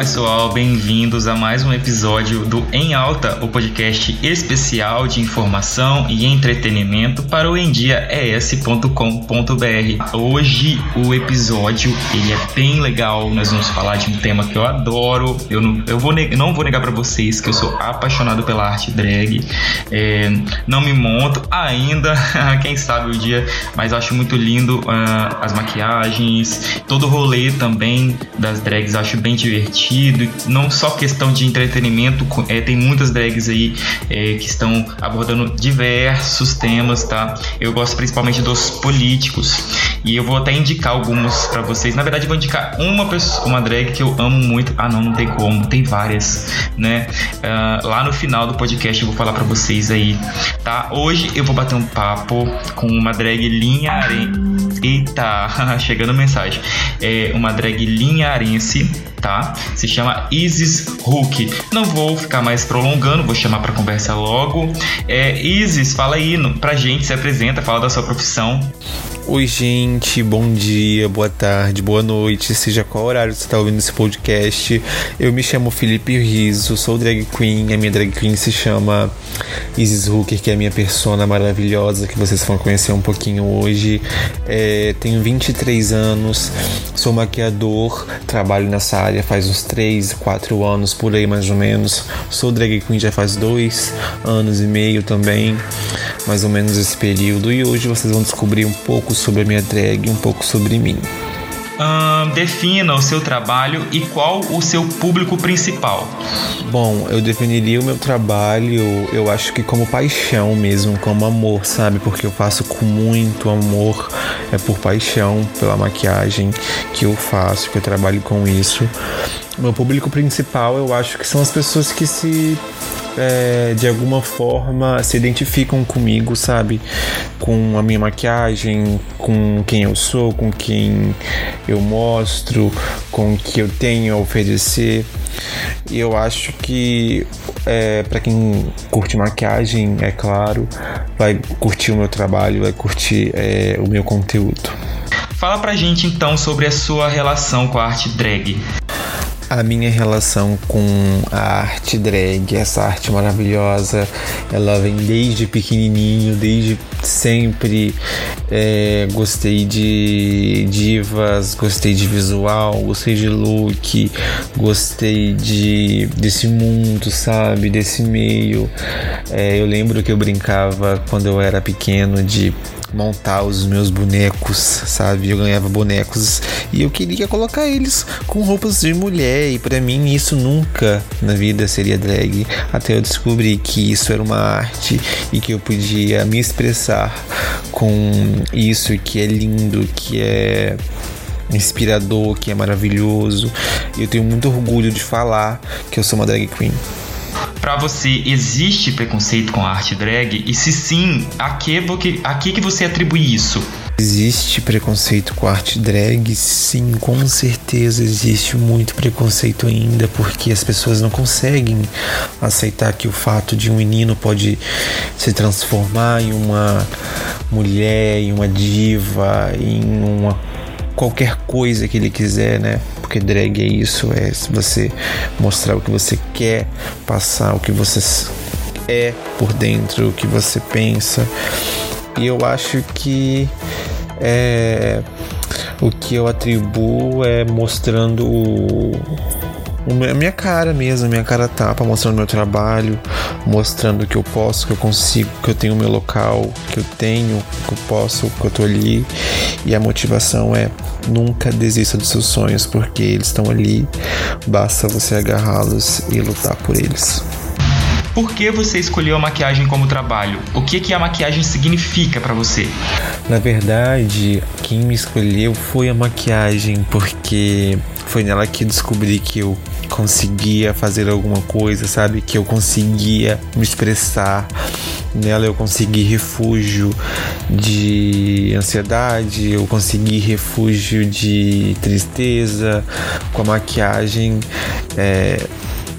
pessoal, bem-vindos a mais um episódio do Em Alta, o podcast especial de informação e entretenimento para o endiaes.com.br. Hoje o episódio ele é bem legal, nós vamos falar de um tema que eu adoro. Eu não, eu vou não vou negar para vocês que eu sou apaixonado pela arte drag. É, não me monto ainda, quem sabe o dia, mas acho muito lindo uh, as maquiagens, todo o rolê também das drags, acho bem divertido, não só questão de entretenimento, é, tem muitas drags aí é, que estão abordando diversos temas, tá? Eu gosto principalmente dos políticos e eu vou até indicar alguns para vocês. Na verdade, vou indicar uma pessoa, uma drag que eu amo muito. Ah, não, não tem como, tem várias, né? Uh, lá no final do podcast eu vou falar para vocês aí, tá? Hoje eu vou bater um papo com uma drag linharense. Eita, chegando mensagem. É uma drag linharense tá? Se chama Isis Hulk. Não vou ficar mais prolongando, vou chamar para conversa logo. É, Isis, fala aí pra gente, se apresenta, fala da sua profissão. Oi, gente, bom dia, boa tarde, boa noite, seja qual horário você está ouvindo esse podcast. Eu me chamo Felipe Riso, sou drag queen, a minha drag queen se chama Isis Hooker, que é a minha persona maravilhosa que vocês vão conhecer um pouquinho hoje. É, tenho 23 anos, sou maquiador, trabalho nessa área faz uns 3, 4 anos por aí mais ou menos. Sou drag queen já faz dois anos e meio também, mais ou menos esse período. E hoje vocês vão descobrir um pouco sobre a minha drag, um pouco sobre mim. defina o seu trabalho e qual o seu público principal. Bom, eu definiria o meu trabalho, eu acho que como paixão mesmo, como amor, sabe? Porque eu faço com muito amor, é por paixão pela maquiagem que eu faço, que eu trabalho com isso. Meu público principal, eu acho que são as pessoas que se é, de alguma forma se identificam comigo, sabe? Com a minha maquiagem, com quem eu sou, com quem eu mostro, com o que eu tenho a oferecer. E eu acho que é, para quem curte maquiagem, é claro, vai curtir o meu trabalho, vai curtir é, o meu conteúdo. Fala pra gente então sobre a sua relação com a arte drag. A minha relação com a arte drag, essa arte maravilhosa, ela vem desde pequenininho, desde sempre. É, gostei de divas, gostei de visual, gostei de look, gostei de desse mundo, sabe? Desse meio. É, eu lembro que eu brincava quando eu era pequeno de montar os meus bonecos, sabe? Eu ganhava bonecos e eu queria colocar eles com roupas de mulher e para mim isso nunca na vida seria drag, até eu descobri que isso era uma arte e que eu podia me expressar com isso que é lindo, que é inspirador, que é maravilhoso. Eu tenho muito orgulho de falar que eu sou uma drag queen. Para você, existe preconceito com a arte drag? E se sim, a que, a que, que você atribui isso? Existe preconceito com a arte drag? Sim, com certeza existe muito preconceito ainda, porque as pessoas não conseguem aceitar que o fato de um menino pode se transformar em uma mulher, em uma diva, em uma qualquer coisa que ele quiser, né? Porque drag é isso, é você mostrar o que você quer passar, o que você é por dentro, o que você pensa. E eu acho que é, o que eu atribuo é mostrando a minha cara mesmo, a minha cara tapa, mostrando meu trabalho, mostrando que eu posso, que eu consigo, que eu tenho meu local, que eu tenho, que eu posso, que eu tô ali. E a motivação é nunca desista dos seus sonhos, porque eles estão ali, basta você agarrá-los e lutar por eles. Por que você escolheu a maquiagem como trabalho? O que que a maquiagem significa para você? Na verdade, quem me escolheu foi a maquiagem, porque foi nela que descobri que eu conseguia fazer alguma coisa, sabe? Que eu conseguia me expressar. Nela eu consegui refúgio de ansiedade, eu consegui refúgio de tristeza. Com a maquiagem, é,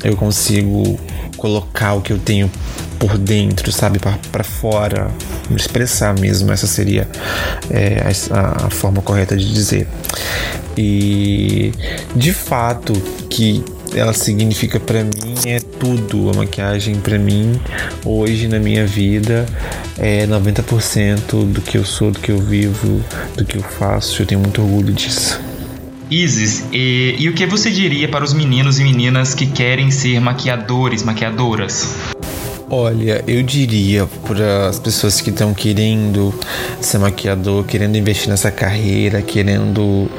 eu consigo colocar o que eu tenho por dentro, sabe, para fora, me expressar mesmo. Essa seria é, a, a, forma correta de dizer. E de fato que ela significa para mim é tudo. A maquiagem para mim hoje na minha vida é 90% do que eu sou, do que eu vivo, do que eu faço. Eu tenho muito orgulho disso. Isis, e, e o que você diria para os meninos e meninas que querem ser maquiadores, maquiadoras? Olha, eu diria para as pessoas que estão querendo ser maquiador, querendo investir nessa carreira, querendo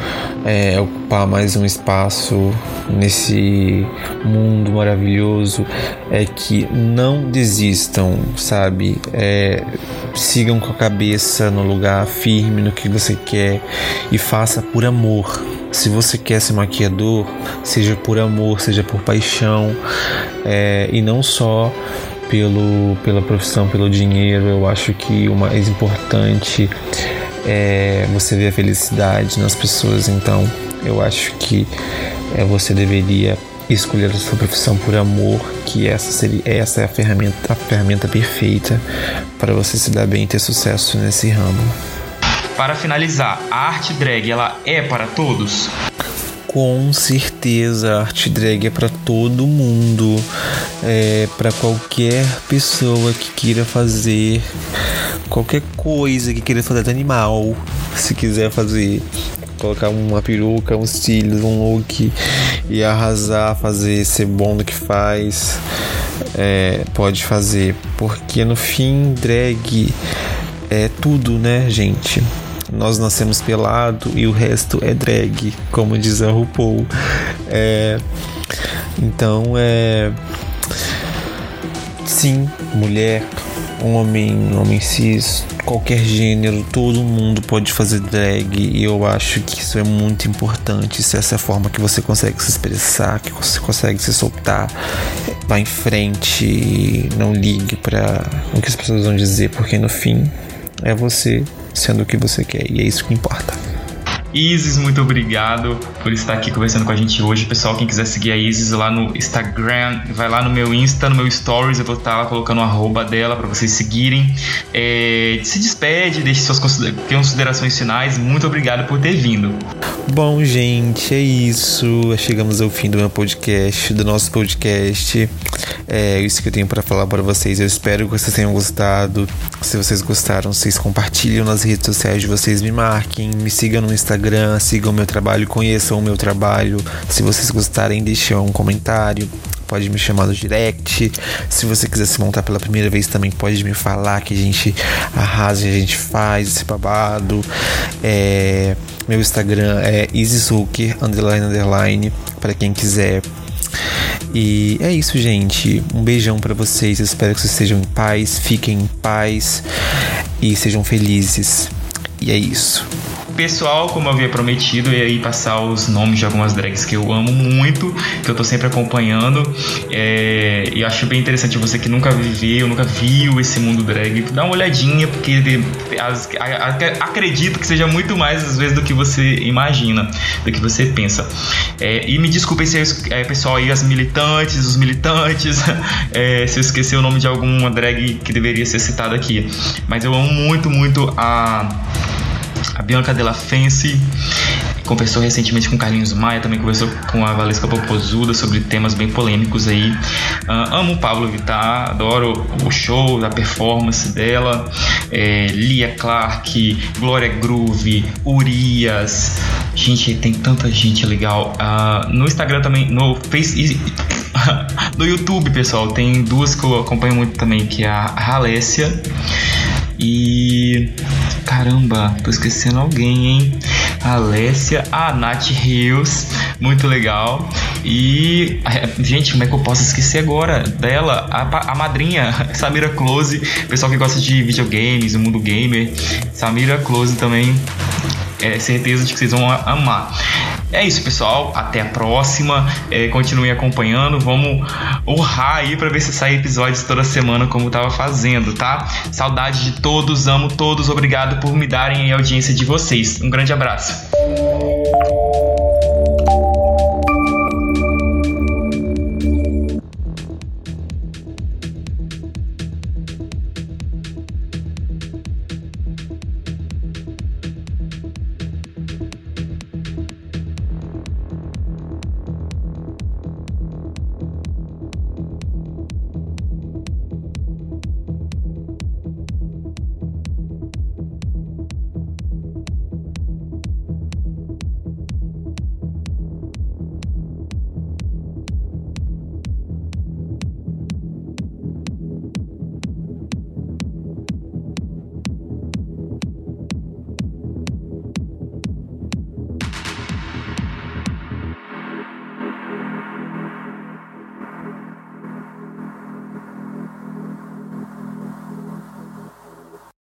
é, ocupar mais um espaço nesse mundo maravilhoso, é que não desistam, sabe? É, sigam com a cabeça no lugar firme no que você quer e faça por amor. Se você quer ser maquiador, seja por amor, seja por paixão, é, e não só pelo, pela profissão, pelo dinheiro. Eu acho que o mais importante é você ver a felicidade nas pessoas. Então, eu acho que é, você deveria escolher a sua profissão por amor, que essa seria essa é a ferramenta, a ferramenta perfeita para você se dar bem e ter sucesso nesse ramo. Para finalizar, a arte drag ela é para todos? com certeza a arte drag é para todo mundo, é para qualquer pessoa que queira fazer qualquer coisa que queira fazer de animal, se quiser fazer colocar uma peruca, uns cílios, um look e arrasar, fazer ser bom no que faz, é, pode fazer, porque no fim drag é tudo, né, gente? nós nascemos pelado e o resto é drag, como diz a RuPaul. É, então é. Sim, mulher, homem, homem cis, qualquer gênero, todo mundo pode fazer drag e eu acho que isso é muito importante. Se essa é a forma que você consegue se expressar, que você consegue se soltar, vá em frente, não ligue para o que as pessoas vão dizer, porque no fim é você sendo o que você quer e é isso que importa. Isis, muito obrigado por estar aqui conversando com a gente hoje. Pessoal, quem quiser seguir a Isis lá no Instagram, vai lá no meu Insta, no meu Stories, eu vou estar lá colocando o arroba dela para vocês seguirem. É, se despede, deixe suas considerações finais. Muito obrigado por ter vindo. Bom, gente, é isso. Chegamos ao fim do meu podcast, do nosso podcast. É isso que eu tenho para falar para vocês. Eu espero que vocês tenham gostado. Se vocês gostaram, vocês compartilham nas redes sociais de vocês, me marquem, me sigam no Instagram sigam meu trabalho, conheçam o meu trabalho. Se vocês gostarem, deixem um comentário. Pode me chamar no direct. Se você quiser se montar pela primeira vez, também pode me falar que a gente arrasa, a gente faz esse babado. É, meu Instagram é easyzucker, underline, underline, para quem quiser e é isso, gente. Um beijão para vocês. Espero que vocês estejam em paz, fiquem em paz e sejam felizes. E é isso. Pessoal, como eu havia prometido, eu ia aí passar os nomes de algumas drags que eu amo muito, que eu tô sempre acompanhando. É, e acho bem interessante você que nunca viveu, nunca viu esse mundo drag, dá uma olhadinha, porque as, a, a, acredito que seja muito mais às vezes do que você imagina, do que você pensa. É, e me desculpem se eu, é, pessoal aí, as militantes, os militantes, é, se eu esqueci o nome de alguma drag que deveria ser citada aqui. Mas eu amo muito, muito a a Bianca Della Fence conversou recentemente com Carlinhos Maia, também conversou com a Valesca Popozuda sobre temas bem polêmicos aí. Uh, amo o Pablo Vittar, adoro o show, a performance dela. É, Lia Clark, Glória Groove, Urias. Gente, tem tanta gente legal. Uh, no Instagram também, no Face. no YouTube, pessoal, tem duas que eu acompanho muito também, que é a Halécia e. Caramba, tô esquecendo alguém, hein? Alessia, a Nath Rios, muito legal. E, gente, como é que eu posso esquecer agora dela? A, a madrinha, Samira Close, pessoal que gosta de videogames, o mundo gamer. Samira Close também, é certeza de que vocês vão amar. É isso, pessoal. Até a próxima. É, continuem acompanhando. Vamos honrar aí para ver se sai episódios toda semana como tava fazendo, tá? Saudade de todos, amo todos. Obrigado por me darem a audiência de vocês. Um grande abraço.